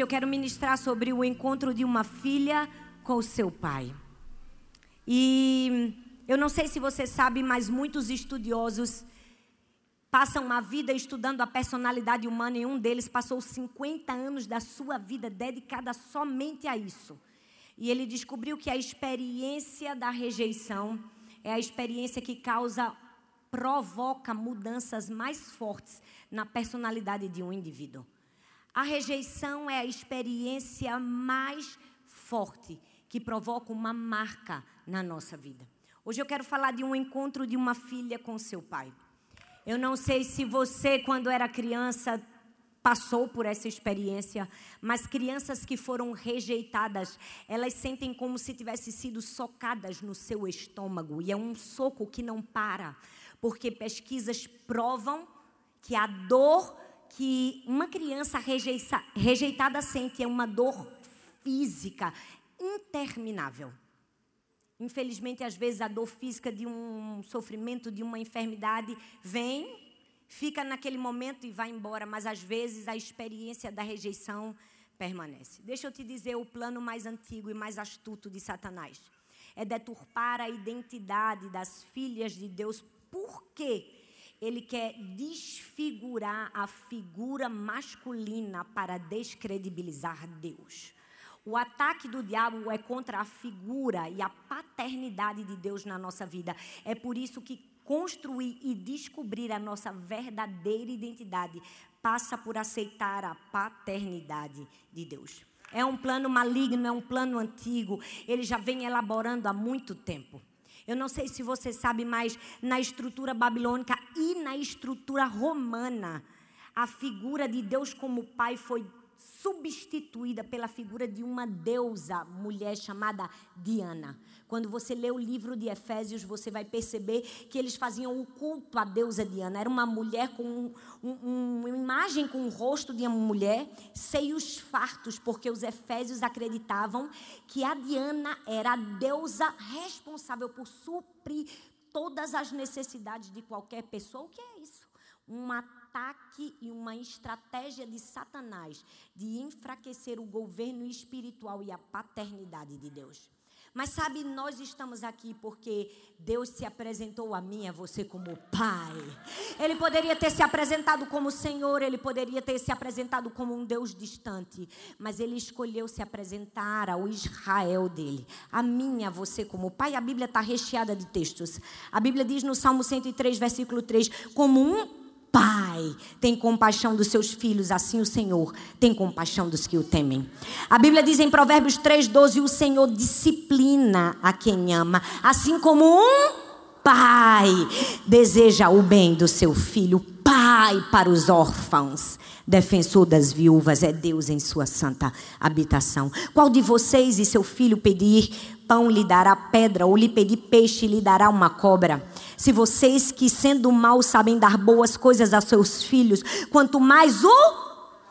eu quero ministrar sobre o encontro de uma filha com o seu pai. E eu não sei se você sabe, mas muitos estudiosos passam uma vida estudando a personalidade humana e um deles passou 50 anos da sua vida dedicada somente a isso. E ele descobriu que a experiência da rejeição é a experiência que causa, provoca mudanças mais fortes na personalidade de um indivíduo. A rejeição é a experiência mais forte que provoca uma marca na nossa vida. Hoje eu quero falar de um encontro de uma filha com seu pai. Eu não sei se você, quando era criança, passou por essa experiência, mas crianças que foram rejeitadas, elas sentem como se tivessem sido socadas no seu estômago, e é um soco que não para, porque pesquisas provam que a dor que uma criança rejeitada sente é uma dor física interminável. Infelizmente, às vezes, a dor física de um sofrimento, de uma enfermidade, vem, fica naquele momento e vai embora, mas às vezes a experiência da rejeição permanece. Deixa eu te dizer o plano mais antigo e mais astuto de Satanás: é deturpar a identidade das filhas de Deus. Por quê? Ele quer desfigurar a figura masculina para descredibilizar Deus. O ataque do diabo é contra a figura e a paternidade de Deus na nossa vida. É por isso que construir e descobrir a nossa verdadeira identidade passa por aceitar a paternidade de Deus. É um plano maligno, é um plano antigo, ele já vem elaborando há muito tempo. Eu não sei se você sabe, mas na estrutura babilônica e na estrutura romana, a figura de Deus como Pai foi substituída pela figura de uma deusa mulher chamada Diana. Quando você lê o livro de Efésios, você vai perceber que eles faziam o culto à deusa Diana. Era uma mulher com um, um, uma imagem com o rosto de uma mulher, seios fartos, porque os efésios acreditavam que a Diana era a deusa responsável por suprir todas as necessidades de qualquer pessoa. O que é isso? Um ataque e uma estratégia de Satanás de enfraquecer o governo espiritual e a paternidade de Deus. Mas sabe, nós estamos aqui porque Deus se apresentou a mim a você como Pai. Ele poderia ter se apresentado como Senhor, ele poderia ter se apresentado como um Deus distante, mas ele escolheu se apresentar ao Israel dele, a mim a você como Pai. A Bíblia está recheada de textos. A Bíblia diz no Salmo 103, versículo 3: como um Pai tem compaixão dos seus filhos, assim o Senhor tem compaixão dos que o temem. A Bíblia diz em Provérbios 3,12: o Senhor disciplina a quem ama, assim como um pai deseja o bem do seu filho. Pai para os órfãos, defensor das viúvas, é Deus em sua santa habitação. Qual de vocês e seu filho pedir pão lhe dará pedra, ou lhe pedir peixe lhe dará uma cobra? Se vocês que sendo mal sabem dar boas coisas a seus filhos, quanto mais o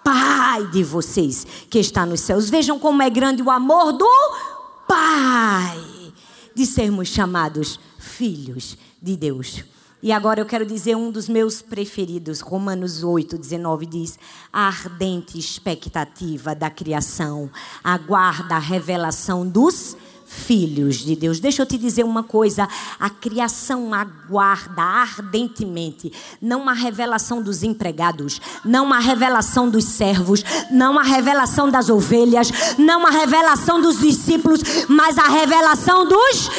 Pai de vocês que está nos céus. Vejam como é grande o amor do Pai de sermos chamados filhos de Deus. E agora eu quero dizer um dos meus preferidos, Romanos 8, 19 diz: a ardente expectativa da criação aguarda a revelação dos filhos de Deus. Deixa eu te dizer uma coisa: a criação aguarda ardentemente. Não a revelação dos empregados, não a revelação dos servos, não a revelação das ovelhas, não a revelação dos discípulos, mas a revelação dos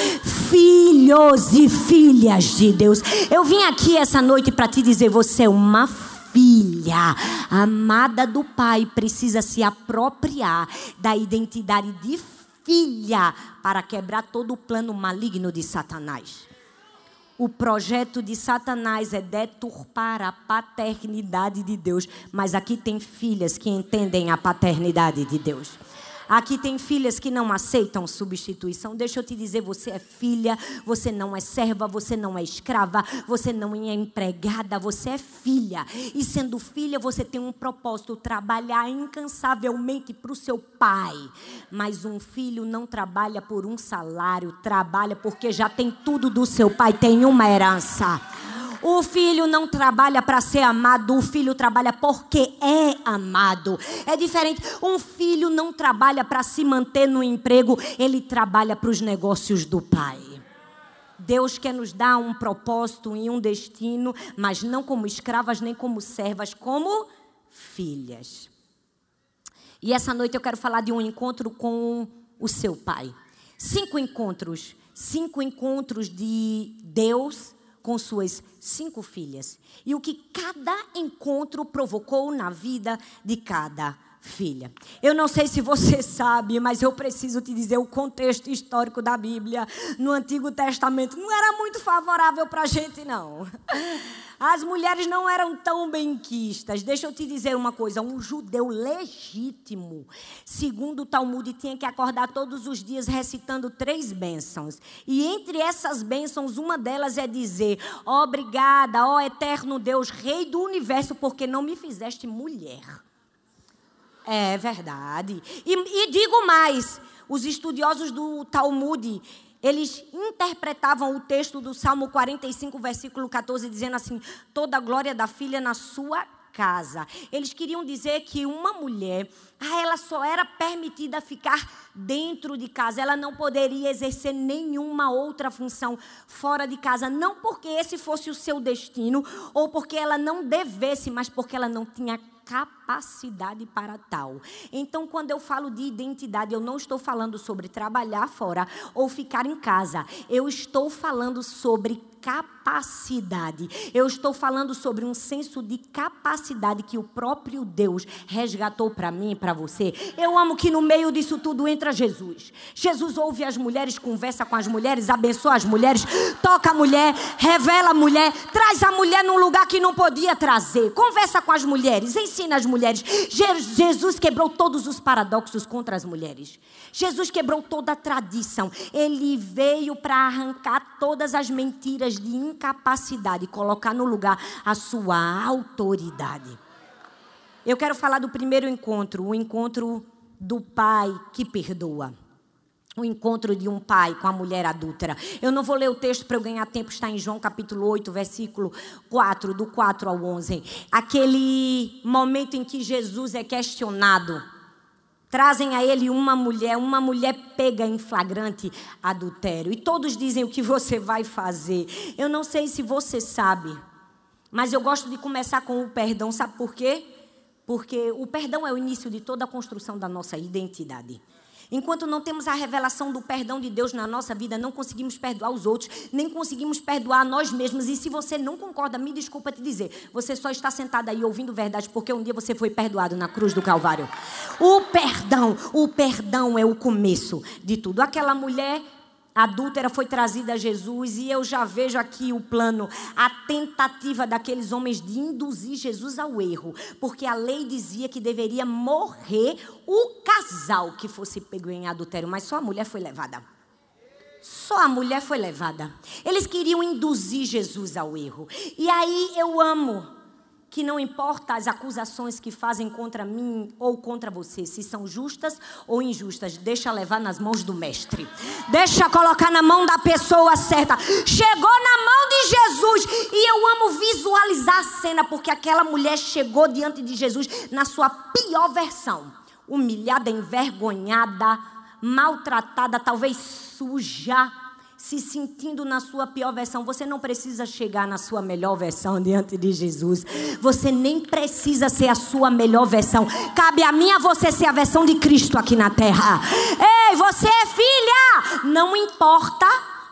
filhos e filhas de Deus. Eu vim aqui essa noite para te dizer: você é uma filha. Amada do Pai, precisa se apropriar da identidade de filha para quebrar todo o plano maligno de Satanás. O projeto de Satanás é deturpar a paternidade de Deus, mas aqui tem filhas que entendem a paternidade de Deus. Aqui tem filhas que não aceitam substituição. Deixa eu te dizer, você é filha, você não é serva, você não é escrava, você não é empregada, você é filha. E sendo filha, você tem um propósito, trabalhar incansavelmente para o seu pai. Mas um filho não trabalha por um salário, trabalha porque já tem tudo do seu pai, tem uma herança. O filho não trabalha para ser amado, o filho trabalha porque é amado. É diferente. Um filho não trabalha para se manter no emprego, ele trabalha para os negócios do pai. Deus quer nos dar um propósito e um destino, mas não como escravas nem como servas, como filhas. E essa noite eu quero falar de um encontro com o seu pai. Cinco encontros, cinco encontros de Deus com suas cinco filhas. E o que cada encontro provocou na vida de cada filha. Eu não sei se você sabe, mas eu preciso te dizer o contexto histórico da Bíblia no Antigo Testamento não era muito favorável para a gente, não. As mulheres não eram tão benquistas. Deixa eu te dizer uma coisa: um judeu legítimo, segundo o Talmud, tinha que acordar todos os dias recitando três bênçãos. E entre essas bênçãos, uma delas é dizer: Obrigada, ó eterno Deus, Rei do universo, porque não me fizeste mulher. É verdade. E, e digo mais: os estudiosos do Talmud, eles interpretavam o texto do Salmo 45, versículo 14, dizendo assim: toda a glória da filha na sua casa. Eles queriam dizer que uma mulher, ela só era permitida ficar dentro de casa, ela não poderia exercer nenhuma outra função fora de casa, não porque esse fosse o seu destino ou porque ela não devesse, mas porque ela não tinha capacidade para tal. Então, quando eu falo de identidade, eu não estou falando sobre trabalhar fora ou ficar em casa. Eu estou falando sobre capacidade. Eu estou falando sobre um senso de capacidade que o próprio Deus resgatou para mim e para você. Eu amo que no meio disso tudo entra Jesus. Jesus ouve as mulheres, conversa com as mulheres, abençoa as mulheres, toca a mulher, revela a mulher, traz a mulher num lugar que não podia trazer, conversa com as mulheres, ensina as mulheres. Jesus quebrou todos os paradoxos contra as mulheres. Jesus quebrou toda a tradição. Ele veio para arrancar todas as mentiras de incapacidade colocar no lugar a sua autoridade. Eu quero falar do primeiro encontro, o encontro do pai que perdoa. O encontro de um pai com a mulher adúltera. Eu não vou ler o texto para eu ganhar tempo, está em João capítulo 8, versículo 4, do 4 ao 11. Aquele momento em que Jesus é questionado Trazem a ele uma mulher, uma mulher pega em flagrante adultério. E todos dizem o que você vai fazer. Eu não sei se você sabe, mas eu gosto de começar com o perdão. Sabe por quê? Porque o perdão é o início de toda a construção da nossa identidade. Enquanto não temos a revelação do perdão de Deus na nossa vida, não conseguimos perdoar os outros, nem conseguimos perdoar nós mesmos. E se você não concorda, me desculpa te dizer, você só está sentado aí ouvindo verdade porque um dia você foi perdoado na cruz do Calvário. O perdão, o perdão é o começo de tudo. Aquela mulher adúltera foi trazida a Jesus e eu já vejo aqui o plano, a tentativa daqueles homens de induzir Jesus ao erro, porque a lei dizia que deveria morrer o casal que fosse pego em adultério, mas só a mulher foi levada. Só a mulher foi levada. Eles queriam induzir Jesus ao erro. E aí eu amo que não importa as acusações que fazem contra mim ou contra você, se são justas ou injustas, deixa levar nas mãos do mestre. Deixa colocar na mão da pessoa certa. Chegou na mão de Jesus e eu amo visualizar a cena porque aquela mulher chegou diante de Jesus na sua pior versão, humilhada, envergonhada, maltratada, talvez suja se sentindo na sua pior versão, você não precisa chegar na sua melhor versão diante de Jesus. Você nem precisa ser a sua melhor versão. Cabe a mim a você ser a versão de Cristo aqui na terra. Ei, você é filha! Não importa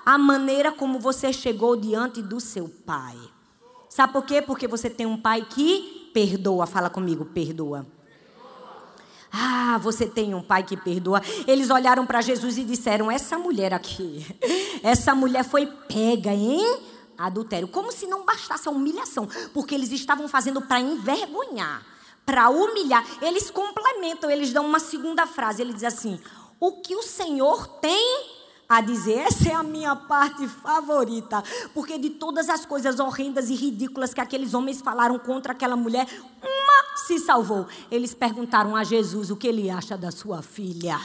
a maneira como você chegou diante do seu pai. Sabe por quê? Porque você tem um pai que perdoa. Fala comigo, perdoa. Ah, você tem um pai que perdoa. Eles olharam para Jesus e disseram: Essa mulher aqui, essa mulher foi pega em adultério. Como se não bastasse a humilhação, porque eles estavam fazendo para envergonhar, para humilhar. Eles complementam, eles dão uma segunda frase. Ele diz assim: O que o Senhor tem a dizer: essa é a minha parte favorita, porque de todas as coisas horrendas e ridículas que aqueles homens falaram contra aquela mulher, uma se salvou. Eles perguntaram a Jesus o que ele acha da sua filha.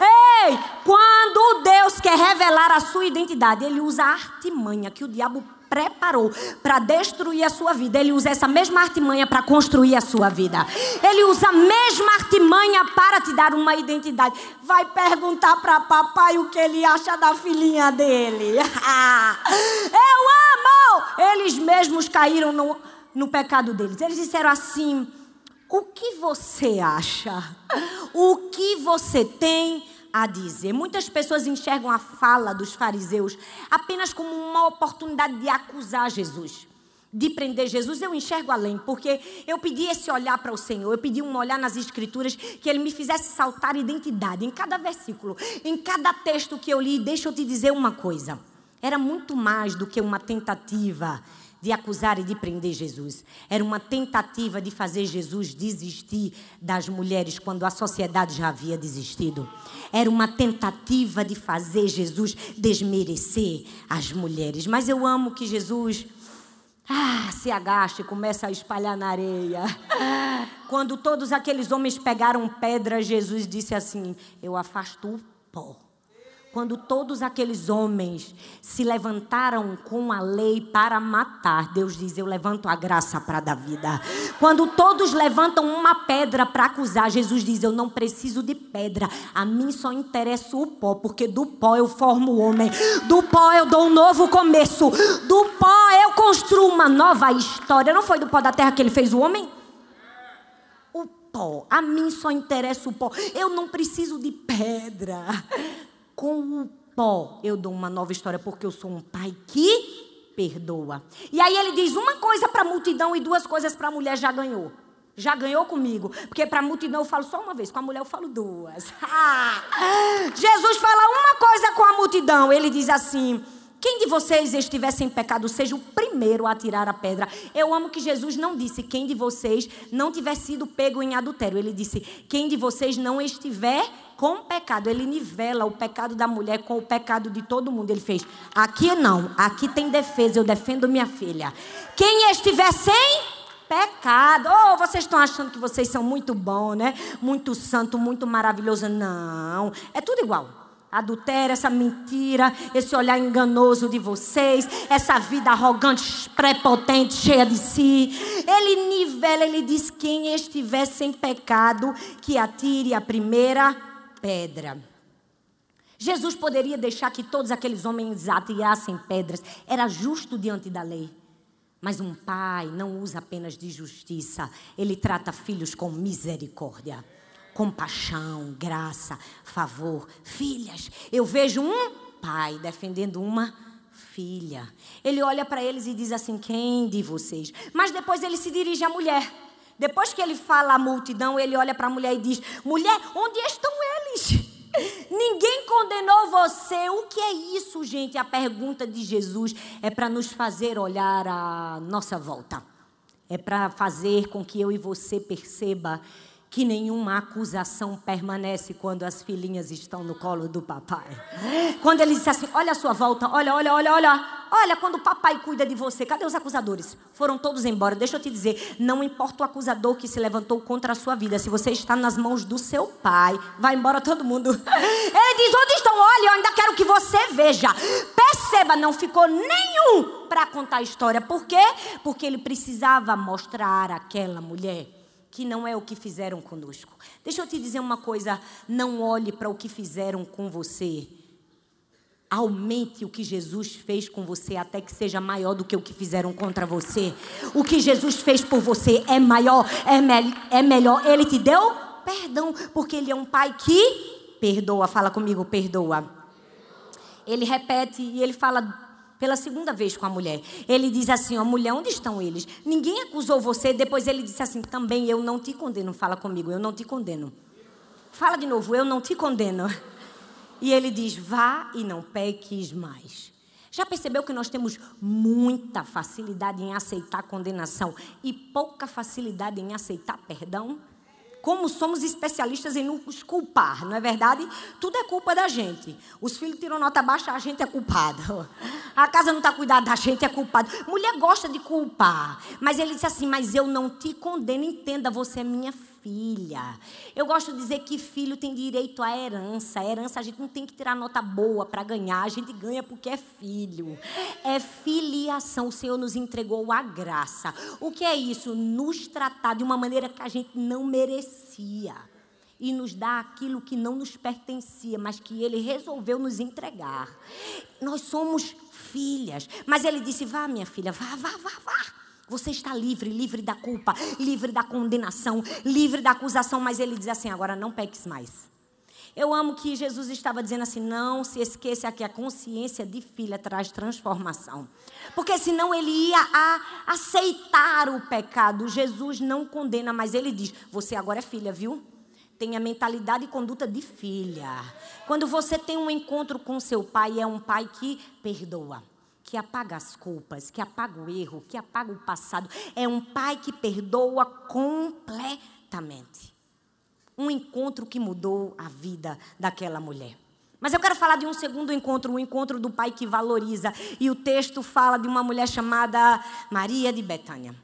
Ei, quando Deus quer revelar a sua identidade, ele usa a artimanha que o diabo preparou para destruir a sua vida, ele usa essa mesma artimanha para construir a sua vida. Ele usa a mesma artimanha para te dar uma identidade. Vai perguntar para papai o que ele acha da filhinha dele. Eu amo! Eles mesmos caíram no, no pecado deles. Eles disseram assim: O que você acha? O que você tem? A dizer. Muitas pessoas enxergam a fala dos fariseus apenas como uma oportunidade de acusar Jesus, de prender Jesus. Eu enxergo além, porque eu pedi esse olhar para o Senhor, eu pedi um olhar nas Escrituras que Ele me fizesse saltar identidade em cada versículo, em cada texto que eu li. Deixa eu te dizer uma coisa: era muito mais do que uma tentativa de acusar e de prender Jesus. Era uma tentativa de fazer Jesus desistir das mulheres quando a sociedade já havia desistido. Era uma tentativa de fazer Jesus desmerecer as mulheres. Mas eu amo que Jesus ah, se agacha e começa a espalhar na areia. Quando todos aqueles homens pegaram pedra, Jesus disse assim: Eu afasto o pó quando todos aqueles homens se levantaram com a lei para matar, Deus diz: Eu levanto a graça para dar vida. Quando todos levantam uma pedra para acusar, Jesus diz: Eu não preciso de pedra, a mim só interessa o pó, porque do pó eu formo o homem, do pó eu dou um novo começo, do pó eu construo uma nova história. Não foi do pó da terra que ele fez o homem? O pó, a mim só interessa o pó, eu não preciso de pedra com o pó eu dou uma nova história, porque eu sou um pai que perdoa. E aí ele diz uma coisa para a multidão e duas coisas para a mulher, já ganhou. Já ganhou comigo. Porque para a multidão eu falo só uma vez, com a mulher eu falo duas. Jesus fala uma coisa com a multidão. Ele diz assim: quem de vocês estiver sem pecado, seja o primeiro a tirar a pedra. Eu amo que Jesus não disse quem de vocês não tiver sido pego em adultério. Ele disse quem de vocês não estiver com pecado. Ele nivela o pecado da mulher com o pecado de todo mundo. Ele fez aqui não, aqui tem defesa. Eu defendo minha filha. Quem estiver sem pecado. Oh, vocês estão achando que vocês são muito bom, né? Muito santo, muito maravilhoso. Não, é tudo igual adultério, essa mentira, esse olhar enganoso de vocês, essa vida arrogante, prepotente, cheia de si. Ele nivela, ele diz: quem estiver sem pecado, que atire a primeira pedra. Jesus poderia deixar que todos aqueles homens atirassem pedras, era justo diante da lei. Mas um pai não usa apenas de justiça, ele trata filhos com misericórdia compaixão, graça, favor. Filhas, eu vejo um pai defendendo uma filha. Ele olha para eles e diz assim: Quem de vocês? Mas depois ele se dirige à mulher. Depois que ele fala à multidão, ele olha para a mulher e diz: Mulher, onde estão eles? Ninguém condenou você. O que é isso, gente? A pergunta de Jesus é para nos fazer olhar a nossa volta. É para fazer com que eu e você perceba que nenhuma acusação permanece quando as filhinhas estão no colo do papai. Quando ele disse assim: Olha a sua volta, olha, olha, olha, olha. Olha, quando o papai cuida de você, cadê os acusadores? Foram todos embora. Deixa eu te dizer: não importa o acusador que se levantou contra a sua vida, se você está nas mãos do seu pai, vai embora todo mundo. Ele diz: Onde estão? Olha, eu ainda quero que você veja. Perceba, não ficou nenhum para contar a história. Por quê? Porque ele precisava mostrar aquela mulher que não é o que fizeram conosco. Deixa eu te dizer uma coisa: não olhe para o que fizeram com você. Aumente o que Jesus fez com você até que seja maior do que o que fizeram contra você. O que Jesus fez por você é maior, é, me é melhor. Ele te deu perdão, porque Ele é um Pai que perdoa. Fala comigo, perdoa. Ele repete e ele fala pela segunda vez com a mulher. Ele diz assim: ó, mulher, onde estão eles? Ninguém acusou você. Depois ele disse assim: também eu não te condeno. Fala comigo, eu não te condeno. Fala de novo, eu não te condeno. E ele diz: vá e não peques mais. Já percebeu que nós temos muita facilidade em aceitar condenação e pouca facilidade em aceitar perdão? Como somos especialistas em nos culpar, não é verdade? Tudo é culpa da gente. Os filhos tiram nota baixa, a gente é culpada. A casa não está cuidada, a gente é culpada. Mulher gosta de culpar. Mas ele disse assim: Mas eu não te condeno, entenda, você é minha filha. Eu gosto de dizer que filho tem direito à herança. A herança a gente não tem que tirar nota boa para ganhar, a gente ganha porque é filho. É filiação. O Senhor nos entregou a graça. O que é isso? Nos tratar de uma maneira que a gente não merecia e nos dá aquilo que não nos pertencia, mas que Ele resolveu nos entregar. Nós somos filhas. Mas Ele disse: Vá, minha filha, vá, vá, vá, vá. Você está livre, livre da culpa, livre da condenação, livre da acusação. Mas Ele diz assim: Agora não peques mais. Eu amo que Jesus estava dizendo assim: não se esqueça que a consciência de filha traz transformação. Porque senão ele ia aceitar o pecado. Jesus não condena, mas ele diz: você agora é filha, viu? tem a mentalidade e conduta de filha. Quando você tem um encontro com seu pai, é um pai que perdoa, que apaga as culpas, que apaga o erro, que apaga o passado. É um pai que perdoa completamente. Um encontro que mudou a vida daquela mulher. Mas eu quero falar de um segundo encontro, um encontro do pai que valoriza. E o texto fala de uma mulher chamada Maria de Betânia.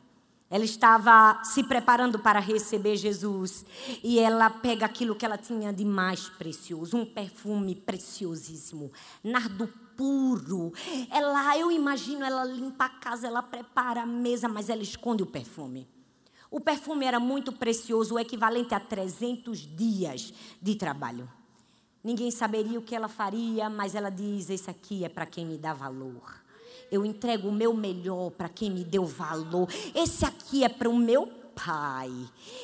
Ela estava se preparando para receber Jesus e ela pega aquilo que ela tinha de mais precioso, um perfume preciosíssimo, nardo puro. Ela, eu imagino ela limpa a casa, ela prepara a mesa, mas ela esconde o perfume. O perfume era muito precioso, o equivalente a 300 dias de trabalho. Ninguém saberia o que ela faria, mas ela diz: Esse aqui é para quem me dá valor eu entrego o meu melhor para quem me deu valor. Esse aqui é para o meu pai.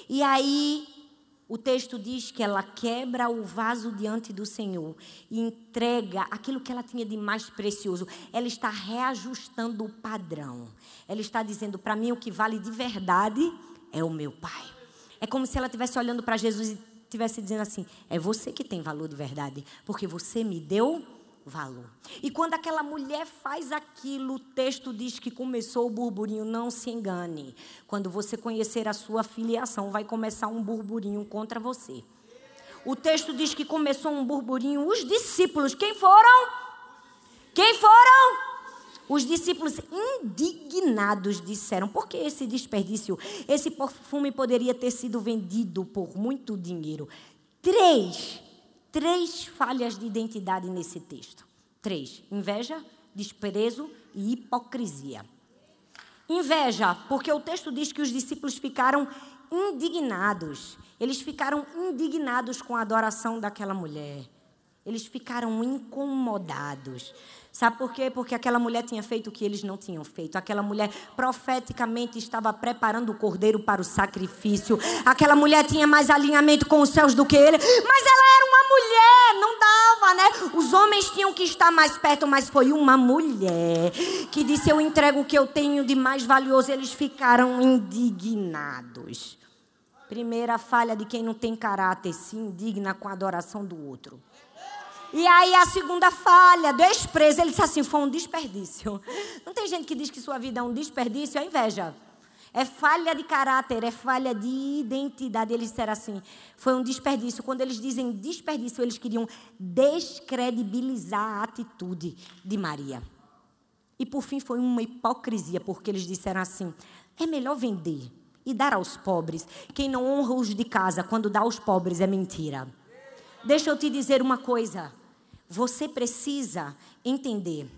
E aí o texto diz que ela quebra o vaso diante do Senhor e entrega aquilo que ela tinha de mais precioso. Ela está reajustando o padrão. Ela está dizendo: para mim, o que vale de verdade é o meu Pai. É como se ela estivesse olhando para Jesus e estivesse dizendo assim: é você que tem valor de verdade, porque você me deu valor. E quando aquela mulher faz aquilo, o texto diz que começou o burburinho. Não se engane. Quando você conhecer a sua filiação, vai começar um burburinho contra você. O texto diz que começou um burburinho. Os discípulos, quem foram? Quem foram? Os discípulos indignados disseram: por que esse desperdício? Esse perfume poderia ter sido vendido por muito dinheiro. Três três falhas de identidade nesse texto. Três: inveja, desprezo e hipocrisia. Inveja, porque o texto diz que os discípulos ficaram indignados. Eles ficaram indignados com a adoração daquela mulher. Eles ficaram incomodados. Sabe por quê? Porque aquela mulher tinha feito o que eles não tinham feito. Aquela mulher profeticamente estava preparando o cordeiro para o sacrifício. Aquela mulher tinha mais alinhamento com os céus do que ele. Mas ela era uma mulher, não dava, né? Os homens tinham que estar mais perto, mas foi uma mulher que disse: Eu entrego o que eu tenho de mais valioso. Eles ficaram indignados. Primeira falha de quem não tem caráter, se indigna com a adoração do outro. E aí a segunda falha, desprezo, ele disse assim, foi um desperdício. Não tem gente que diz que sua vida é um desperdício, é inveja. É falha de caráter, é falha de identidade. Eles disseram assim, foi um desperdício. Quando eles dizem desperdício, eles queriam descredibilizar a atitude de Maria. E por fim foi uma hipocrisia, porque eles disseram assim: é melhor vender e dar aos pobres. Quem não honra os de casa quando dá aos pobres é mentira. Deixa eu te dizer uma coisa. Você precisa entender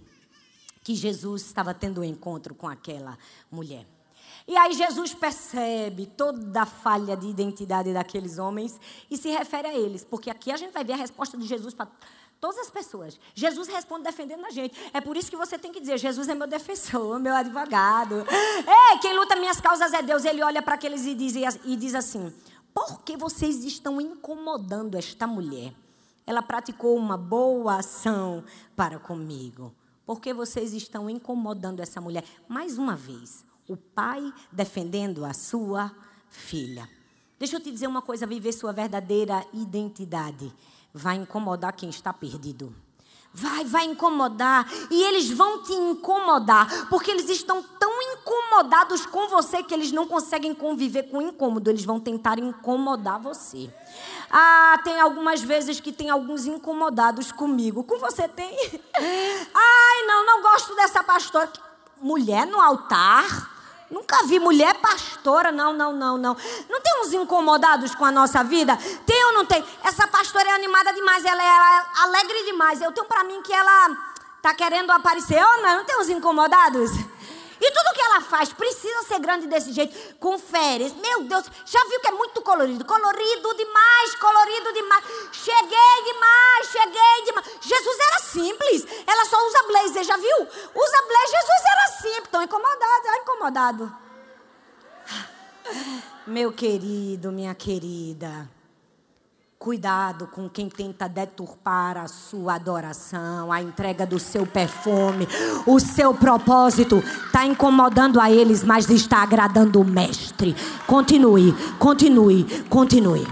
que Jesus estava tendo um encontro com aquela mulher. E aí Jesus percebe toda a falha de identidade daqueles homens e se refere a eles, porque aqui a gente vai ver a resposta de Jesus para todas as pessoas. Jesus responde defendendo a gente. É por isso que você tem que dizer: Jesus é meu defensor, meu advogado. Ei, quem luta minhas causas é Deus. Ele olha para aqueles e diz, e diz assim: por que vocês estão incomodando esta mulher? Ela praticou uma boa ação para comigo. Por que vocês estão incomodando essa mulher? Mais uma vez, o pai defendendo a sua filha. Deixa eu te dizer uma coisa: viver sua verdadeira identidade vai incomodar quem está perdido. Vai, vai incomodar. E eles vão te incomodar, porque eles estão tão incomodados com você que eles não conseguem conviver com o incômodo. Eles vão tentar incomodar você. Ah, tem algumas vezes que tem alguns incomodados comigo. Com você tem? Ai, não, não gosto dessa pastora. Mulher no altar? Nunca vi mulher pastora, não, não, não, não. Não tem uns incomodados com a nossa vida? Tem ou não tem? Essa pastora é animada demais, ela é alegre demais. Eu tenho para mim que ela tá querendo aparecer, ou não? Não tem uns incomodados? E tudo que ela faz precisa ser grande desse jeito. Confere. Meu Deus, já viu que é muito colorido? Colorido demais, colorido demais. Cheguei demais, cheguei demais. Jesus era simples. Ela só usa blazer, já viu? Usa blazer, Jesus era simples. Estão incomodados, ah, incomodado. Meu querido, minha querida. Cuidado com quem tenta deturpar a sua adoração, a entrega do seu perfume, o seu propósito. Está incomodando a eles, mas está agradando o Mestre. Continue, continue, continue.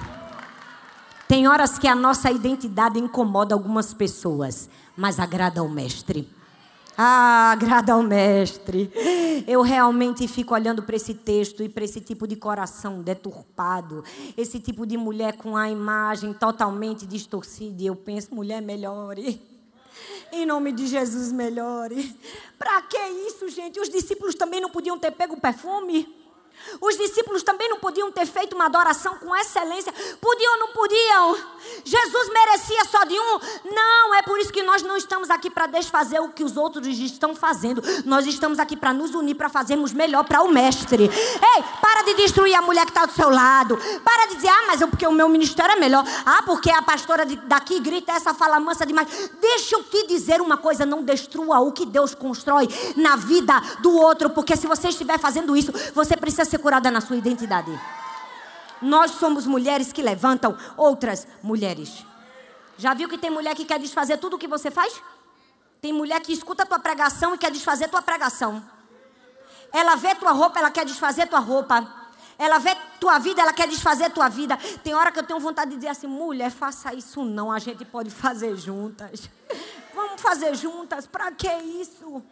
Tem horas que a nossa identidade incomoda algumas pessoas, mas agrada ao Mestre. Ah, agrada ao Mestre. Eu realmente fico olhando para esse texto e para esse tipo de coração deturpado, esse tipo de mulher com a imagem totalmente distorcida. E eu penso, mulher, melhore. Em nome de Jesus, melhore. Para que isso, gente? Os discípulos também não podiam ter pego o perfume? Os discípulos também não podiam ter feito uma adoração com excelência. Podiam ou não podiam? Jesus merecia só de um? Não, é por isso que nós não estamos aqui para desfazer o que os outros estão fazendo. Nós estamos aqui para nos unir, para fazermos melhor para o Mestre. Ei, para de destruir a mulher que está do seu lado. Para de dizer, ah, mas é porque o meu ministério é melhor. Ah, porque a pastora daqui grita essa fala mansa demais. Deixa eu te dizer uma coisa: não destrua o que Deus constrói na vida do outro, porque se você estiver fazendo isso, você precisa ser curada na sua identidade. Nós somos mulheres que levantam outras mulheres. Já viu que tem mulher que quer desfazer tudo o que você faz? Tem mulher que escuta a tua pregação e quer desfazer tua pregação. Ela vê tua roupa, ela quer desfazer tua roupa. Ela vê tua vida, ela quer desfazer tua vida. Tem hora que eu tenho vontade de dizer assim: mulher, faça isso não, a gente pode fazer juntas. Vamos fazer juntas, para que isso?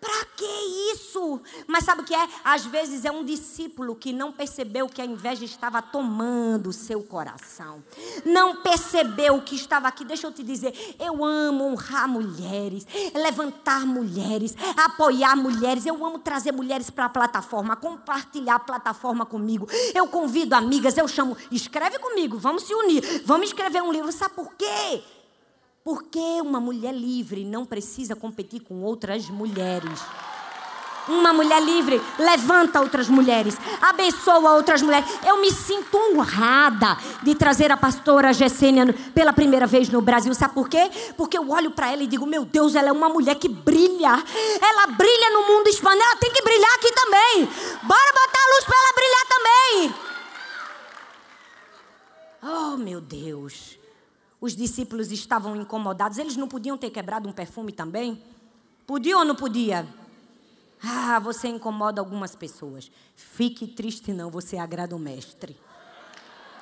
Para que isso? Mas sabe o que é? Às vezes é um discípulo que não percebeu que a inveja estava tomando o seu coração. Não percebeu que estava aqui. Deixa eu te dizer, eu amo honrar mulheres, levantar mulheres, apoiar mulheres. Eu amo trazer mulheres para a plataforma, compartilhar a plataforma comigo. Eu convido amigas, eu chamo, escreve comigo, vamos se unir, vamos escrever um livro. Sabe por quê? Porque uma mulher livre não precisa competir com outras mulheres. Uma mulher livre levanta outras mulheres, abençoa outras mulheres. Eu me sinto honrada de trazer a pastora Gessênia pela primeira vez no Brasil. Sabe por quê? Porque eu olho para ela e digo: Meu Deus, ela é uma mulher que brilha. Ela brilha no mundo hispano, ela tem que brilhar aqui também. Bora botar a luz para ela brilhar também. Oh, meu Deus. Os discípulos estavam incomodados. Eles não podiam ter quebrado um perfume também? Podia ou não podia? Ah, você incomoda algumas pessoas. Fique triste não, você agrada o mestre.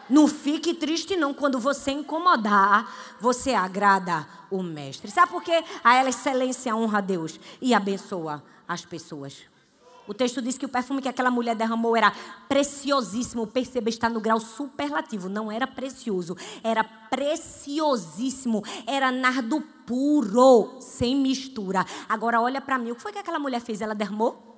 Não fique triste não, quando você incomodar, você agrada o mestre. Sabe por quê? A excelência honra a Deus e abençoa as pessoas. O texto diz que o perfume que aquela mulher derramou era preciosíssimo. Perceba, está no grau superlativo. Não era precioso, era preciosíssimo. Era nardo puro, sem mistura. Agora olha para mim, o que foi que aquela mulher fez? Ela derramou?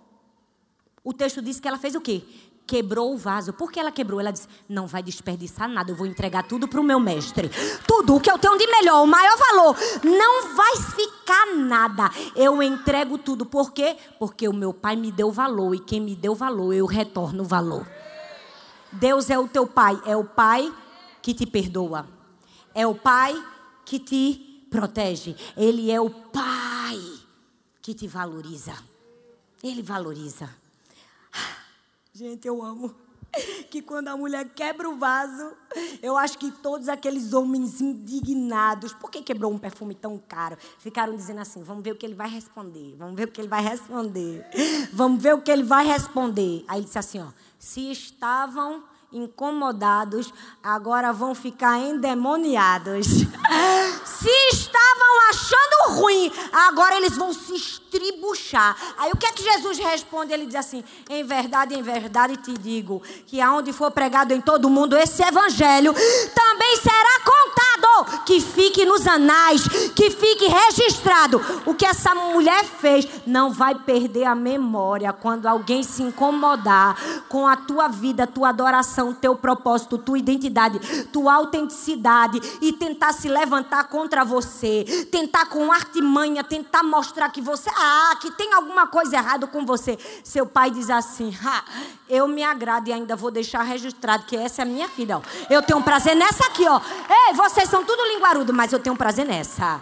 O texto diz que ela fez o quê? Quebrou o vaso. Por que ela quebrou? Ela disse: Não vai desperdiçar nada, eu vou entregar tudo para o meu mestre. Tudo o que eu tenho de melhor, o maior valor. Não vai ficar nada. Eu entrego tudo. Por quê? Porque o meu pai me deu valor e quem me deu valor, eu retorno o valor. Deus é o teu pai, é o pai que te perdoa, é o pai que te protege, ele é o pai que te valoriza. Ele valoriza. Gente, eu amo. Que quando a mulher quebra o vaso, eu acho que todos aqueles homens indignados, por que quebrou um perfume tão caro? Ficaram dizendo assim: vamos ver o que ele vai responder, vamos ver o que ele vai responder, vamos ver o que ele vai responder. Aí ele disse assim: ó, se estavam incomodados, agora vão ficar endemoniados. se estavam achando ruim, agora eles vão se estribuchar. Aí o que é que Jesus responde? Ele diz assim: Em verdade, em verdade te digo que aonde for pregado em todo mundo esse evangelho, também será contado que fique nos anais que fique registrado o que essa mulher fez. Não vai perder a memória quando alguém se incomodar com a tua vida, tua adoração, teu propósito, tua identidade, tua autenticidade e tentar se levantar contra você, tentar com artimanha, tentar mostrar que você, ah, que tem alguma coisa errada com você. Seu pai diz assim: eu me agrado e ainda vou deixar registrado que essa é a minha filha. Ó. Eu tenho um prazer nessa aqui, ó. Ei, vocês são tudo linguarudo, mas eu tenho prazer nessa.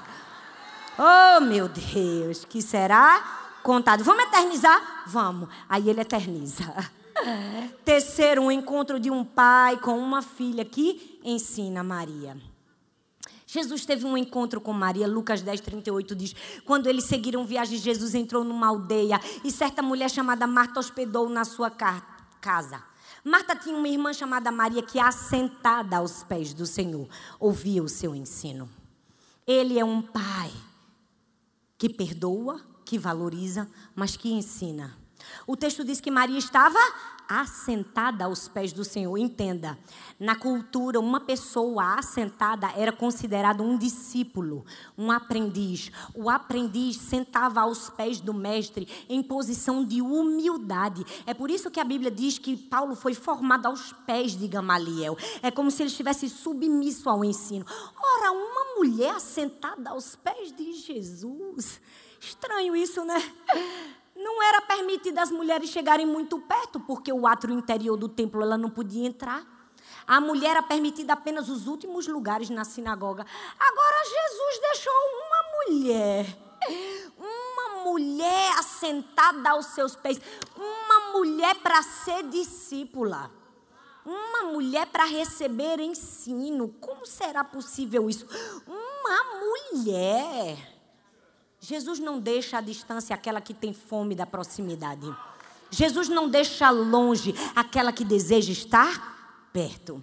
Oh, meu Deus, que será contado. Vamos eternizar? Vamos. Aí ele eterniza. Terceiro, um encontro de um pai com uma filha que ensina Maria. Jesus teve um encontro com Maria, Lucas 10, 38 diz: Quando eles seguiram viagem, Jesus entrou numa aldeia e certa mulher chamada Marta hospedou na sua casa. Marta tinha uma irmã chamada Maria que, assentada aos pés do Senhor, ouvia o seu ensino. Ele é um pai que perdoa, que valoriza, mas que ensina. O texto diz que Maria estava assentada aos pés do Senhor. Entenda, na cultura, uma pessoa assentada era considerada um discípulo, um aprendiz. O aprendiz sentava aos pés do mestre em posição de humildade. É por isso que a Bíblia diz que Paulo foi formado aos pés de Gamaliel. É como se ele estivesse submisso ao ensino. Ora, uma mulher assentada aos pés de Jesus. Estranho isso, né? Não era permitido as mulheres chegarem muito perto, porque o átrio interior do templo ela não podia entrar. A mulher era permitida apenas os últimos lugares na sinagoga. Agora Jesus deixou uma mulher, uma mulher assentada aos seus pés, uma mulher para ser discípula, uma mulher para receber ensino. Como será possível isso? Uma mulher. Jesus não deixa à distância aquela que tem fome da proximidade. Jesus não deixa longe aquela que deseja estar perto.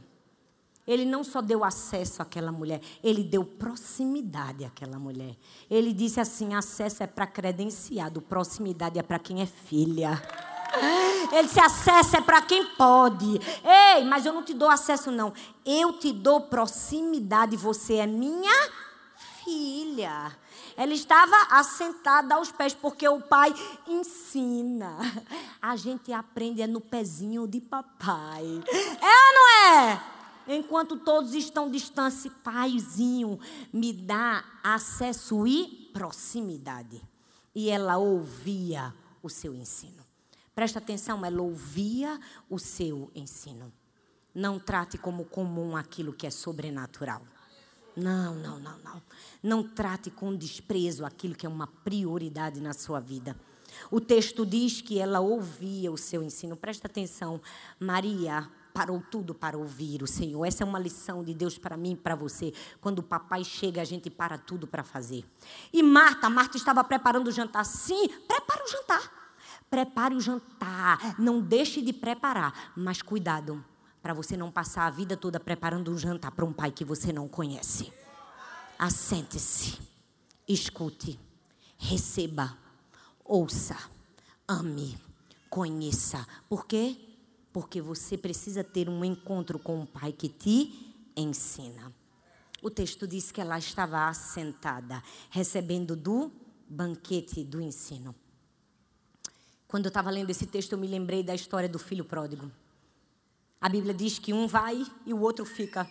Ele não só deu acesso àquela mulher, ele deu proximidade àquela mulher. Ele disse assim: acesso é para credenciado, proximidade é para quem é filha. Ele disse: acesso é para quem pode. Ei, mas eu não te dou acesso, não. Eu te dou proximidade, você é minha filha. Ela estava assentada aos pés, porque o pai ensina. A gente aprende é no pezinho de papai. É ou não é? Enquanto todos estão distantes, paizinho me dá acesso e proximidade. E ela ouvia o seu ensino. Presta atenção, ela ouvia o seu ensino. Não trate como comum aquilo que é sobrenatural. Não, não, não, não. Não trate com desprezo aquilo que é uma prioridade na sua vida. O texto diz que ela ouvia o seu ensino. Presta atenção. Maria parou tudo para ouvir o Senhor. Essa é uma lição de Deus para mim e para você. Quando o papai chega, a gente para tudo para fazer. E Marta, Marta estava preparando o jantar. Sim, prepara o jantar. Prepare o jantar. Não deixe de preparar. Mas cuidado para você não passar a vida toda preparando um jantar para um pai que você não conhece. Assente-se, escute, receba, ouça, ame, conheça. Por quê? Porque você precisa ter um encontro com um pai que te ensina. O texto diz que ela estava assentada, recebendo do banquete do ensino. Quando eu estava lendo esse texto, eu me lembrei da história do filho pródigo. A Bíblia diz que um vai e o outro fica.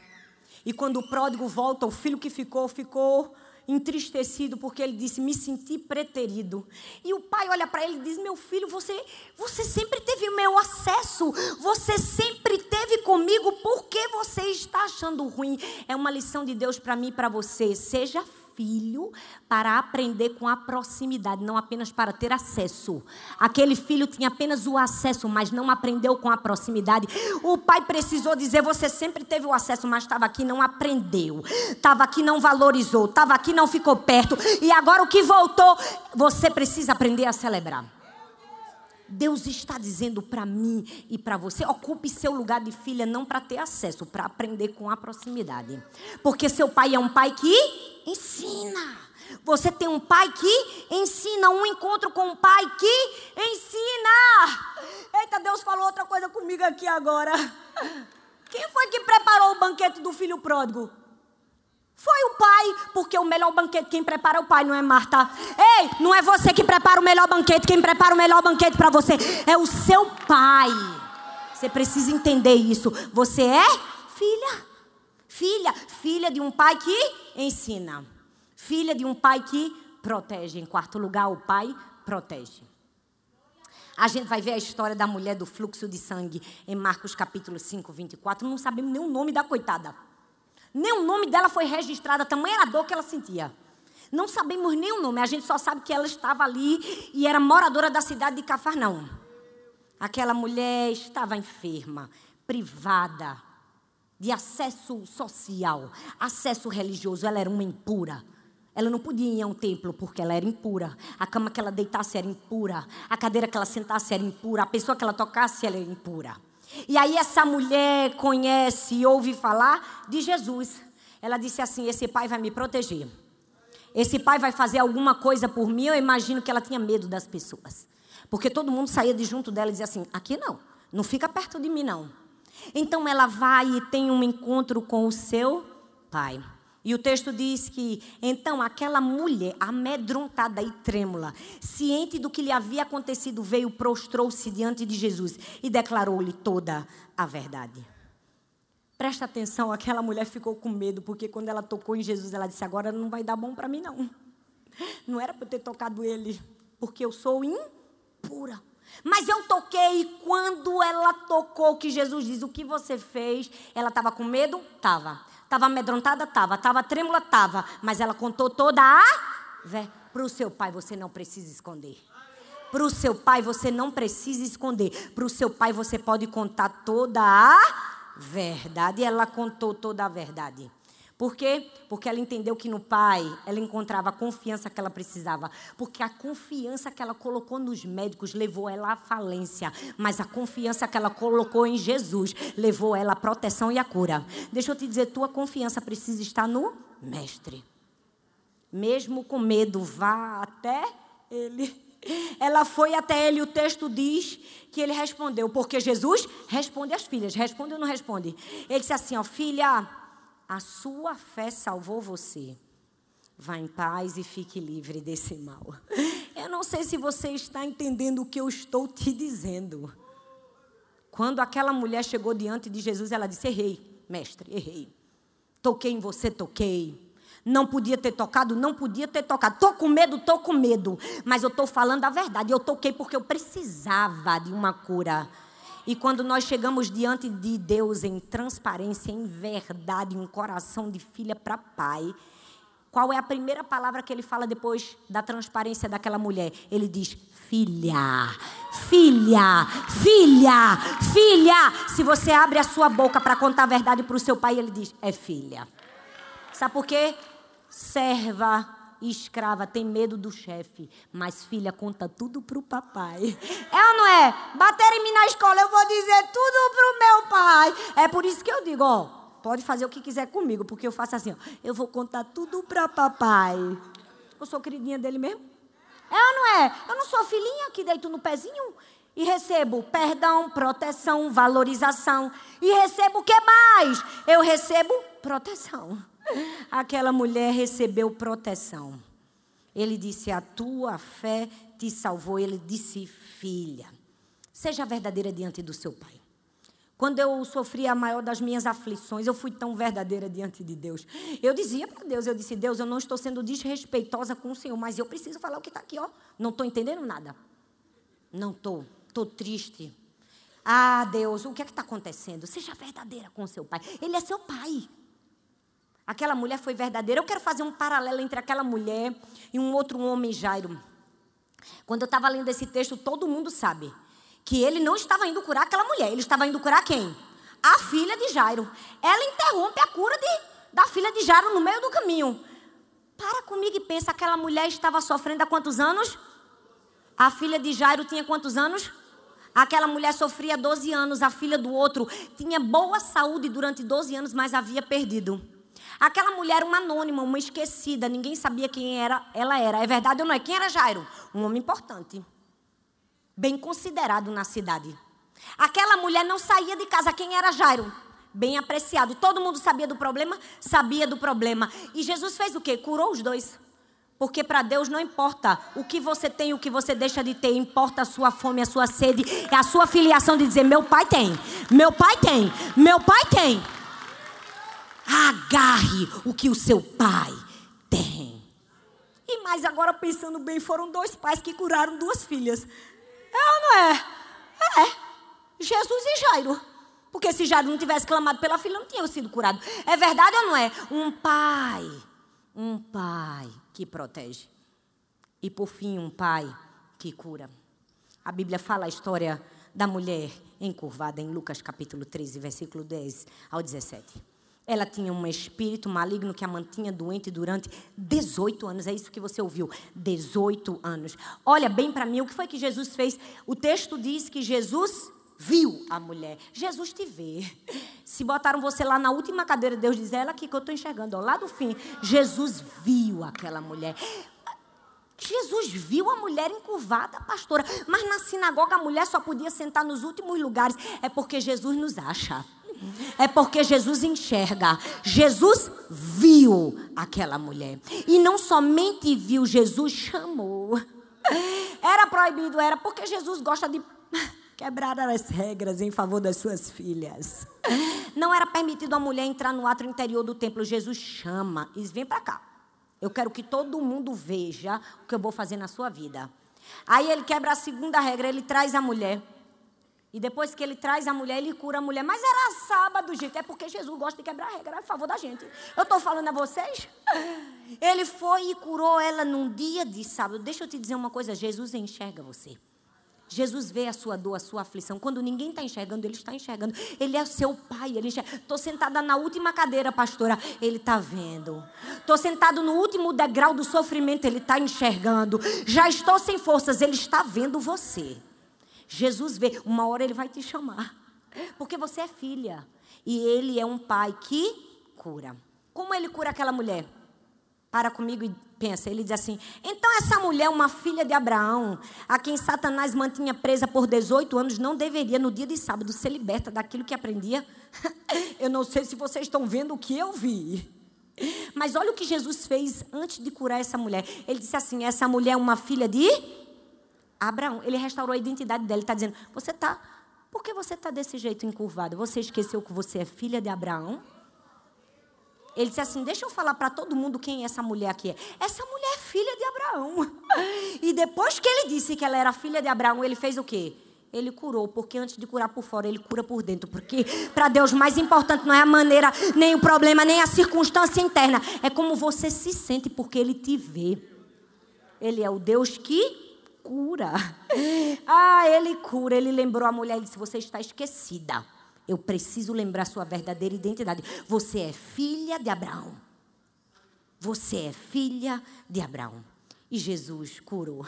E quando o pródigo volta, o filho que ficou, ficou entristecido porque ele disse: "Me senti preterido". E o pai olha para ele e diz: "Meu filho, você você sempre teve meu acesso, você sempre teve comigo, por que você está achando ruim?". É uma lição de Deus para mim e para você. Seja filho para aprender com a proximidade, não apenas para ter acesso. Aquele filho tinha apenas o acesso, mas não aprendeu com a proximidade. O pai precisou dizer: Você sempre teve o acesso, mas estava aqui, não aprendeu. Estava aqui, não valorizou. Estava aqui, não ficou perto. E agora o que voltou, você precisa aprender a celebrar. Deus está dizendo para mim e para você: ocupe seu lugar de filha não para ter acesso, para aprender com a proximidade. Porque seu pai é um pai que ensina. Você tem um pai que ensina, um encontro com um pai que ensina. Eita, Deus falou outra coisa comigo aqui agora. Quem foi que preparou o banquete do filho pródigo? Foi o pai, porque o melhor banquete quem prepara é o pai, não é Marta? Ei, não é você que prepara o melhor banquete, quem prepara o melhor banquete para você é o seu pai. Você precisa entender isso. Você é filha. Filha, filha de um pai que ensina. Filha de um pai que protege. Em quarto lugar, o pai protege. A gente vai ver a história da mulher do fluxo de sangue em Marcos capítulo 5, 24. Não sabemos nem o nome da coitada. Nem o nome dela foi registrado, a tamanha dor que ela sentia. Não sabemos nem o nome, a gente só sabe que ela estava ali e era moradora da cidade de Cafarnaum. Aquela mulher estava enferma, privada de acesso social, acesso religioso, ela era uma impura. Ela não podia ir a um templo porque ela era impura. A cama que ela deitasse era impura. A cadeira que ela sentasse era impura. A pessoa que ela tocasse era impura. E aí essa mulher conhece e ouve falar de Jesus. Ela disse assim: Esse pai vai me proteger. Esse pai vai fazer alguma coisa por mim. Eu imagino que ela tinha medo das pessoas. Porque todo mundo saía de junto dela e dizia assim: Aqui não, não fica perto de mim não. Então ela vai e tem um encontro com o seu pai. E o texto diz que então aquela mulher, amedrontada e trêmula, ciente do que lhe havia acontecido, veio, prostrou-se diante de Jesus e declarou-lhe toda a verdade. Presta atenção, aquela mulher ficou com medo, porque quando ela tocou em Jesus, ela disse: Agora não vai dar bom para mim, não. Não era para eu ter tocado ele, porque eu sou impura. Mas eu toquei e quando ela tocou, que Jesus diz: O que você fez? Ela estava com medo? Estava. Estava amedrontada? Estava. Estava trêmula? Estava. Mas ela contou toda a. Para o seu pai você não precisa esconder. Para o seu pai você não precisa esconder. Para o seu pai você pode contar toda a verdade. E ela contou toda a verdade. Por quê? Porque ela entendeu que no pai ela encontrava a confiança que ela precisava. Porque a confiança que ela colocou nos médicos levou ela à falência. Mas a confiança que ela colocou em Jesus levou ela à proteção e à cura. Deixa eu te dizer, tua confiança precisa estar no Mestre. Mesmo com medo, vá até ele. Ela foi até ele, o texto diz que ele respondeu, porque Jesus responde às filhas. Responde ou não responde? Ele disse assim: ó, filha, a sua fé salvou você. Vá em paz e fique livre desse mal. Eu não sei se você está entendendo o que eu estou te dizendo. Quando aquela mulher chegou diante de Jesus, ela disse: Errei, mestre, errei. Toquei em você, toquei. Não podia ter tocado, não podia ter tocado. Estou com medo, estou com medo. Mas eu estou falando a verdade. Eu toquei porque eu precisava de uma cura. E quando nós chegamos diante de Deus em transparência, em verdade, em um coração de filha para pai, qual é a primeira palavra que ele fala depois da transparência daquela mulher? Ele diz: filha, filha, filha, filha. Se você abre a sua boca para contar a verdade para o seu pai, ele diz: é filha. Sabe por quê? Serva escrava tem medo do chefe, mas filha conta tudo pro papai. É ou não é? Bater em mim na escola, eu vou dizer tudo pro meu pai. É por isso que eu digo, ó, pode fazer o que quiser comigo, porque eu faço assim, ó, eu vou contar tudo para papai. Eu sou queridinha dele mesmo? É ou não é? Eu não sou filhinha que deito no pezinho e recebo perdão, proteção, valorização. E recebo o que mais? Eu recebo proteção. Aquela mulher recebeu proteção. Ele disse: A tua fé te salvou. Ele disse: Filha, seja verdadeira diante do seu pai. Quando eu sofri a maior das minhas aflições, eu fui tão verdadeira diante de Deus. Eu dizia para Deus, eu disse, Deus, eu não estou sendo desrespeitosa com o Senhor, mas eu preciso falar o que está aqui, ó. Não estou entendendo nada. Não estou. Estou triste. Ah, Deus, o que é que está acontecendo? Seja verdadeira com o seu pai. Ele é seu pai. Aquela mulher foi verdadeira. Eu quero fazer um paralelo entre aquela mulher e um outro homem, Jairo. Quando eu estava lendo esse texto, todo mundo sabe que ele não estava indo curar aquela mulher. Ele estava indo curar quem? A filha de Jairo. Ela interrompe a cura de, da filha de Jairo no meio do caminho. Para comigo e pensa, aquela mulher estava sofrendo há quantos anos? A filha de Jairo tinha quantos anos? Aquela mulher sofria 12 anos, a filha do outro tinha boa saúde durante 12 anos, mas havia perdido. Aquela mulher era uma anônima, uma esquecida, ninguém sabia quem era, ela era. É verdade ou não é? Quem era Jairo? Um homem importante, bem considerado na cidade. Aquela mulher não saía de casa. Quem era Jairo? bem apreciado. Todo mundo sabia do problema? Sabia do problema. E Jesus fez o quê? Curou os dois. Porque para Deus não importa o que você tem, o que você deixa de ter, importa a sua fome, a sua sede, a sua filiação de dizer: meu pai tem, meu pai tem, meu pai tem. Agarre o que o seu pai tem. E mais agora pensando bem, foram dois pais que curaram duas filhas. É ou não é? É. Jesus e Jairo. Porque se Jairo não tivesse clamado pela filha, não tinha sido curado. É verdade ou não é? Um pai, um pai que protege. E por fim, um pai que cura. A Bíblia fala a história da mulher encurvada em Lucas capítulo 13, versículo 10 ao 17. Ela tinha um espírito maligno que a mantinha doente durante 18 anos. É isso que você ouviu. 18 anos. Olha bem para mim o que foi que Jesus fez. O texto diz que Jesus viu a mulher. Jesus te vê. Se botaram você lá na última cadeira, Deus diz: ela aqui que eu estou enxergando, ó, lá do fim. Jesus viu aquela mulher. Jesus viu a mulher encurvada, pastora, mas na sinagoga a mulher só podia sentar nos últimos lugares. É porque Jesus nos acha. É porque Jesus enxerga. Jesus viu aquela mulher. E não somente viu, Jesus chamou. Era proibido, era porque Jesus gosta de quebrar as regras em favor das suas filhas. Não era permitido a mulher entrar no ato interior do templo. Jesus chama e diz: vem para cá. Eu quero que todo mundo veja o que eu vou fazer na sua vida. Aí ele quebra a segunda regra, ele traz a mulher. E depois que ele traz a mulher, ele cura a mulher. Mas era sábado, gente. É porque Jesus gosta de quebrar a regra a favor da gente. Eu estou falando a vocês. Ele foi e curou ela num dia de sábado. Deixa eu te dizer uma coisa: Jesus enxerga você. Jesus vê a sua dor, a sua aflição. Quando ninguém está enxergando, Ele está enxergando. Ele é seu pai. Ele Estou sentada na última cadeira, pastora. Ele está vendo. Estou sentado no último degrau do sofrimento. Ele está enxergando. Já estou sem forças. Ele está vendo você. Jesus vê. Uma hora Ele vai te chamar. Porque você é filha. E Ele é um pai que cura. Como Ele cura aquela mulher? Para comigo e pensa, ele diz assim: então essa mulher, uma filha de Abraão, a quem Satanás mantinha presa por 18 anos, não deveria no dia de sábado ser liberta daquilo que aprendia? eu não sei se vocês estão vendo o que eu vi. Mas olha o que Jesus fez antes de curar essa mulher. Ele disse assim: essa mulher é uma filha de Abraão. Ele restaurou a identidade dela. Ele está dizendo: você está. Por que você está desse jeito encurvado? Você esqueceu que você é filha de Abraão? Ele disse assim: Deixa eu falar para todo mundo quem essa mulher aqui é. Essa mulher é filha de Abraão. E depois que ele disse que ela era filha de Abraão, ele fez o quê? Ele curou, porque antes de curar por fora, ele cura por dentro. Porque para Deus, mais importante não é a maneira, nem o problema, nem a circunstância interna. É como você se sente, porque ele te vê. Ele é o Deus que cura. Ah, ele cura. Ele lembrou a mulher e disse: Você está esquecida. Eu preciso lembrar sua verdadeira identidade. Você é filha de Abraão. Você é filha de Abraão. E Jesus curou.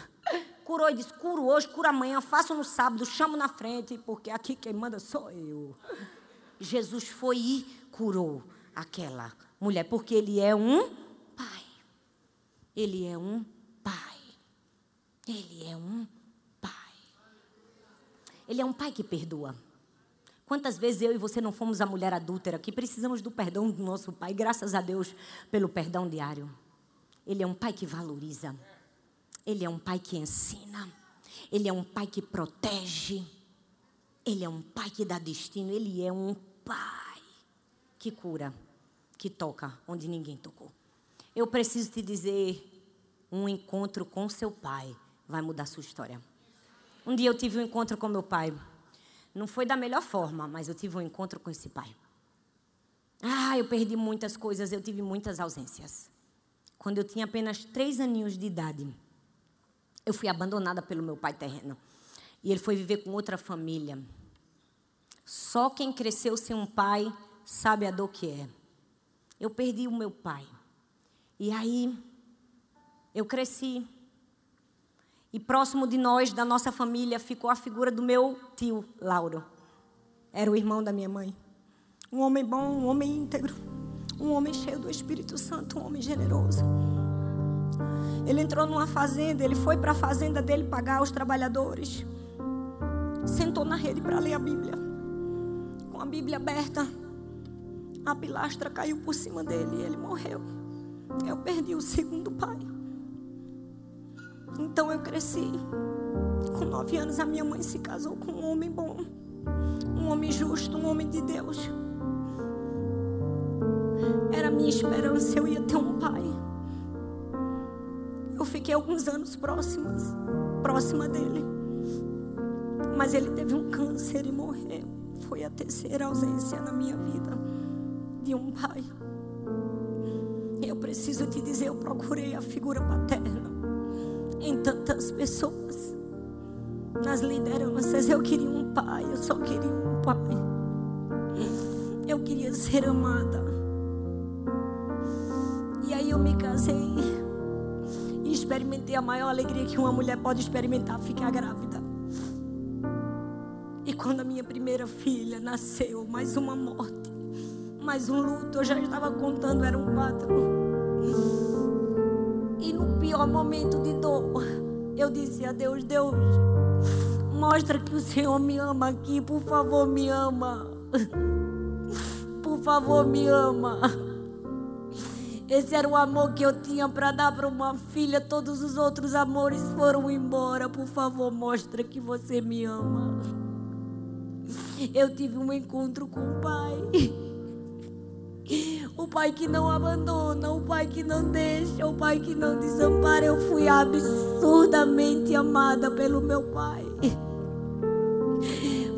Curou e disse: curo hoje, curo amanhã, faço no sábado, chamo na frente, porque aqui quem manda sou eu. Jesus foi e curou aquela mulher, porque ele é um pai. Ele é um pai. Ele é um pai. Ele é um pai que perdoa. Quantas vezes eu e você não fomos a mulher adúltera que precisamos do perdão do nosso pai, graças a Deus pelo perdão diário. Ele é um pai que valoriza. Ele é um pai que ensina. Ele é um pai que protege. Ele é um pai que dá destino. Ele é um pai que cura, que toca onde ninguém tocou. Eu preciso te dizer: um encontro com seu pai vai mudar sua história. Um dia eu tive um encontro com meu pai. Não foi da melhor forma, mas eu tive um encontro com esse pai. Ah, eu perdi muitas coisas, eu tive muitas ausências. Quando eu tinha apenas três aninhos de idade, eu fui abandonada pelo meu pai terreno. E ele foi viver com outra família. Só quem cresceu sem um pai sabe a dor que é. Eu perdi o meu pai. E aí, eu cresci e próximo de nós, da nossa família, ficou a figura do meu tio, Lauro. Era o irmão da minha mãe. Um homem bom, um homem íntegro. Um homem cheio do Espírito Santo, um homem generoso. Ele entrou numa fazenda, ele foi para a fazenda dele pagar os trabalhadores. Sentou na rede para ler a Bíblia. Com a Bíblia aberta. A pilastra caiu por cima dele e ele morreu. Eu perdi o segundo pai. Então eu cresci. Com nove anos, a minha mãe se casou com um homem bom, um homem justo, um homem de Deus. Era a minha esperança, eu ia ter um pai. Eu fiquei alguns anos próximos, próxima dele. Mas ele teve um câncer e morreu. Foi a terceira ausência na minha vida de um pai. Eu preciso te dizer, eu procurei a figura paterna em tantas pessoas. Nas lideranças, eu queria um pai, eu só queria um pai. Eu queria ser amada. E aí eu me casei e experimentei a maior alegria que uma mulher pode experimentar, ficar grávida. E quando a minha primeira filha nasceu, mais uma morte, mais um luto, eu já estava contando, eram quatro. Pior momento de dor, eu disse a Deus: Deus, mostra que o Senhor me ama aqui, por favor, me ama. Por favor, me ama. Esse era o amor que eu tinha para dar para uma filha. Todos os outros amores foram embora. Por favor, mostra que você me ama. Eu tive um encontro com o Pai. O pai que não abandona, o pai que não deixa, o pai que não desampara. Eu fui absurdamente amada pelo meu pai.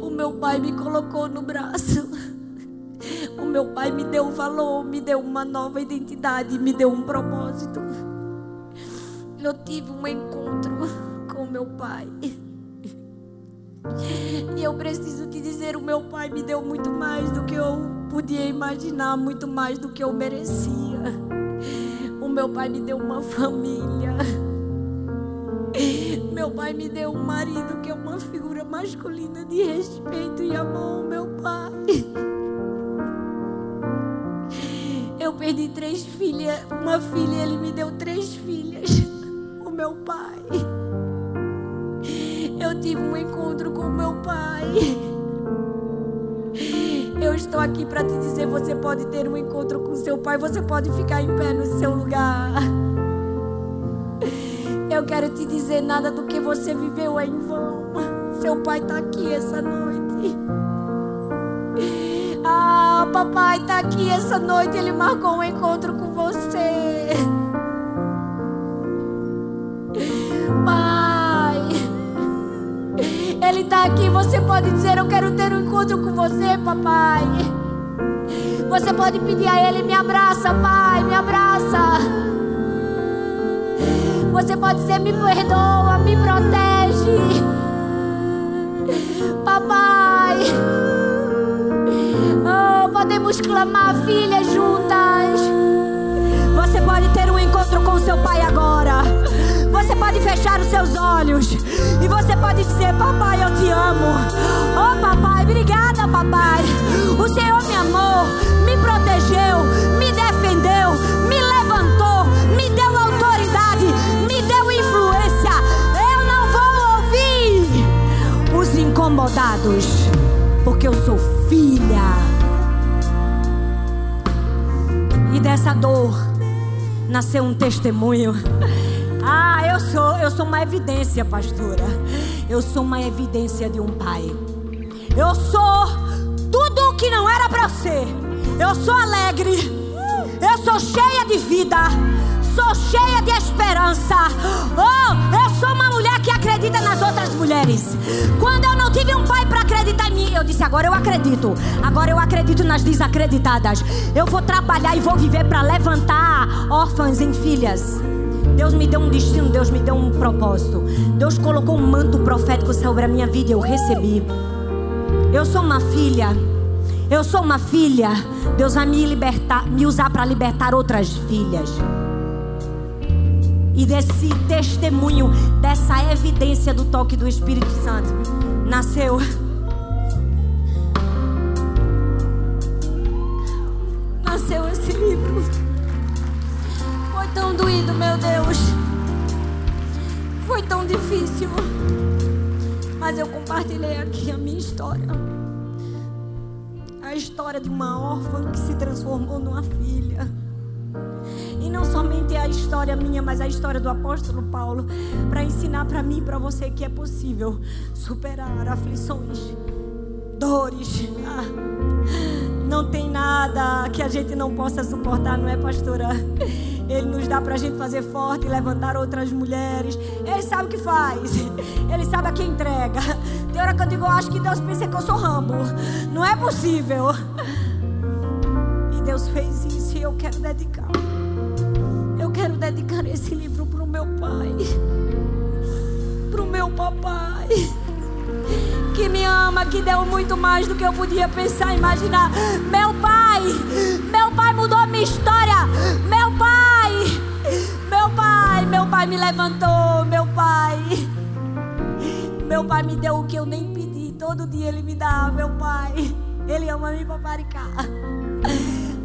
O meu pai me colocou no braço. O meu pai me deu valor, me deu uma nova identidade, me deu um propósito. Eu tive um encontro com meu pai. E eu preciso te dizer, o meu pai me deu muito mais do que eu podia imaginar, muito mais do que eu merecia. O meu pai me deu uma família. Meu pai me deu um marido que é uma figura masculina de respeito e amor, meu pai. Eu perdi três filhas, uma filha, ele me deu três filhas. O meu pai. Eu tive um encontro com meu pai. Eu estou aqui para te dizer: você pode ter um encontro com seu pai, você pode ficar em pé no seu lugar. Eu quero te dizer: nada do que você viveu é em vão. Seu pai está aqui essa noite. Ah, papai está aqui essa noite. Ele marcou um encontro com você. Ele está aqui. Você pode dizer: Eu quero ter um encontro com você, papai. Você pode pedir a Ele: Me abraça, pai, me abraça. Você pode dizer: Me perdoa, me protege. Papai. Oh, podemos clamar, filhas juntas. Você pode ter um encontro com seu pai agora. Você pode fechar os seus olhos e você pode dizer: Papai, eu te amo. Oh, papai, obrigada, papai. O Senhor me amou, me protegeu, me defendeu, me levantou, me deu autoridade, me deu influência. Eu não vou ouvir os incomodados, porque eu sou filha. E dessa dor nasceu um testemunho. Eu sou, eu sou uma evidência, pastora. Eu sou uma evidência de um pai. Eu sou tudo o que não era para ser. Eu sou alegre. Eu sou cheia de vida. Sou cheia de esperança. Oh, eu sou uma mulher que acredita nas outras mulheres. Quando eu não tive um pai para acreditar em mim, eu disse: agora eu acredito. Agora eu acredito nas desacreditadas. Eu vou trabalhar e vou viver para levantar órfãs em filhas. Deus me deu um destino, Deus me deu um propósito. Deus colocou um manto profético sobre a minha vida e eu recebi. Eu sou uma filha. Eu sou uma filha. Deus vai me libertar, me usar para libertar outras filhas. E desse testemunho, dessa evidência do toque do Espírito Santo, nasceu nasceu esse livro tão doído, meu Deus. Foi tão difícil. Mas eu compartilhei aqui a minha história. A história de uma órfã que se transformou numa filha. E não somente a história minha, mas a história do apóstolo Paulo, para ensinar para mim e para você que é possível superar aflições, dores. Ah, não tem nada que a gente não possa suportar, não é, pastora? Ele nos dá para a gente fazer forte e levantar outras mulheres. Ele sabe o que faz. Ele sabe a quem entrega. Tem hora que eu digo, eu acho que Deus pensa que eu sou Rambo. Não é possível. E Deus fez isso e eu quero dedicar. Eu quero dedicar esse livro para o meu pai. Para o meu papai. Que me ama, que deu muito mais do que eu podia pensar, imaginar. Meu pai, meu pai mudou minha história. Meu pai, me levantou, meu pai. Meu pai me deu o que eu nem pedi. Todo dia ele me dá, meu pai. Ele ama me paparicar.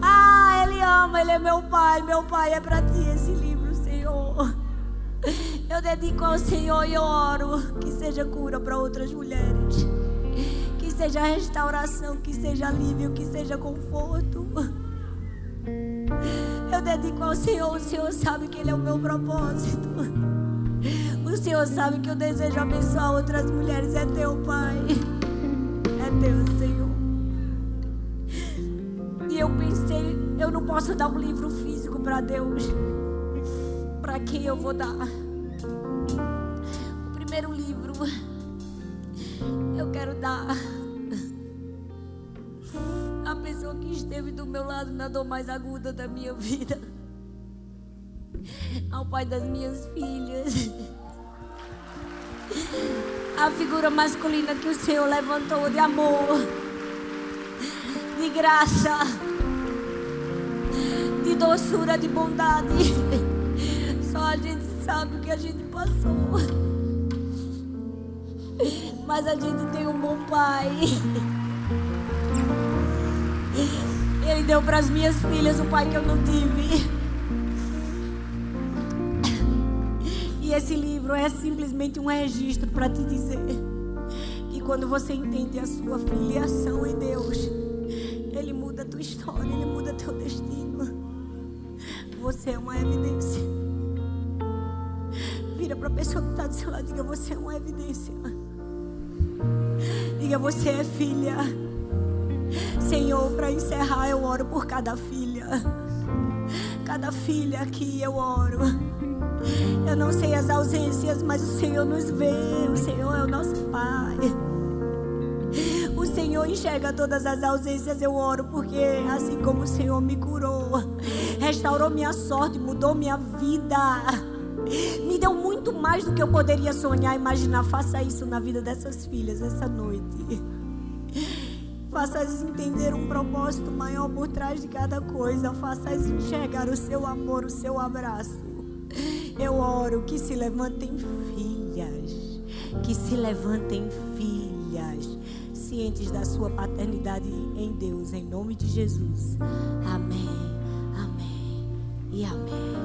Ah, ele ama, ele é meu pai. Meu pai é para ti esse livro, Senhor. Eu dedico ao Senhor e oro que seja cura para outras mulheres. Que seja restauração, que seja alívio, que seja conforto. Eu dedico ao Senhor, o Senhor sabe que Ele é o meu propósito. O Senhor sabe que eu desejo abençoar outras mulheres. É teu, Pai. É teu, Senhor. E eu pensei, eu não posso dar um livro físico para Deus. Para quem eu vou dar? O primeiro livro eu quero dar a pessoa que esteve do meu lado na dor mais aguda da minha vida. Ao pai das minhas filhas. A figura masculina que o Senhor levantou de amor, de graça, de doçura, de bondade. Só a gente sabe o que a gente passou. Mas a gente tem um bom pai. Deu para as minhas filhas o pai que eu não tive. E esse livro é simplesmente um registro para te dizer que quando você entende a sua filiação em Deus, Ele muda a tua história, Ele muda teu destino. Você é uma evidência. Vira para a pessoa que está do seu lado, diga: Você é uma evidência. Diga: Você é filha. Senhor, para encerrar, eu oro por cada filha. Cada filha aqui eu oro. Eu não sei as ausências, mas o Senhor nos vê. O Senhor é o nosso Pai. O Senhor enxerga todas as ausências. Eu oro porque, assim como o Senhor me curou, restaurou minha sorte, mudou minha vida, me deu muito mais do que eu poderia sonhar, imaginar. Faça isso na vida dessas filhas essa noite. Faça-as entender um propósito maior por trás de cada coisa. Faça-as enxergar o seu amor, o seu abraço. Eu oro que se levantem filhas, que se levantem filhas, cientes da sua paternidade em Deus, em nome de Jesus. Amém, amém e amém.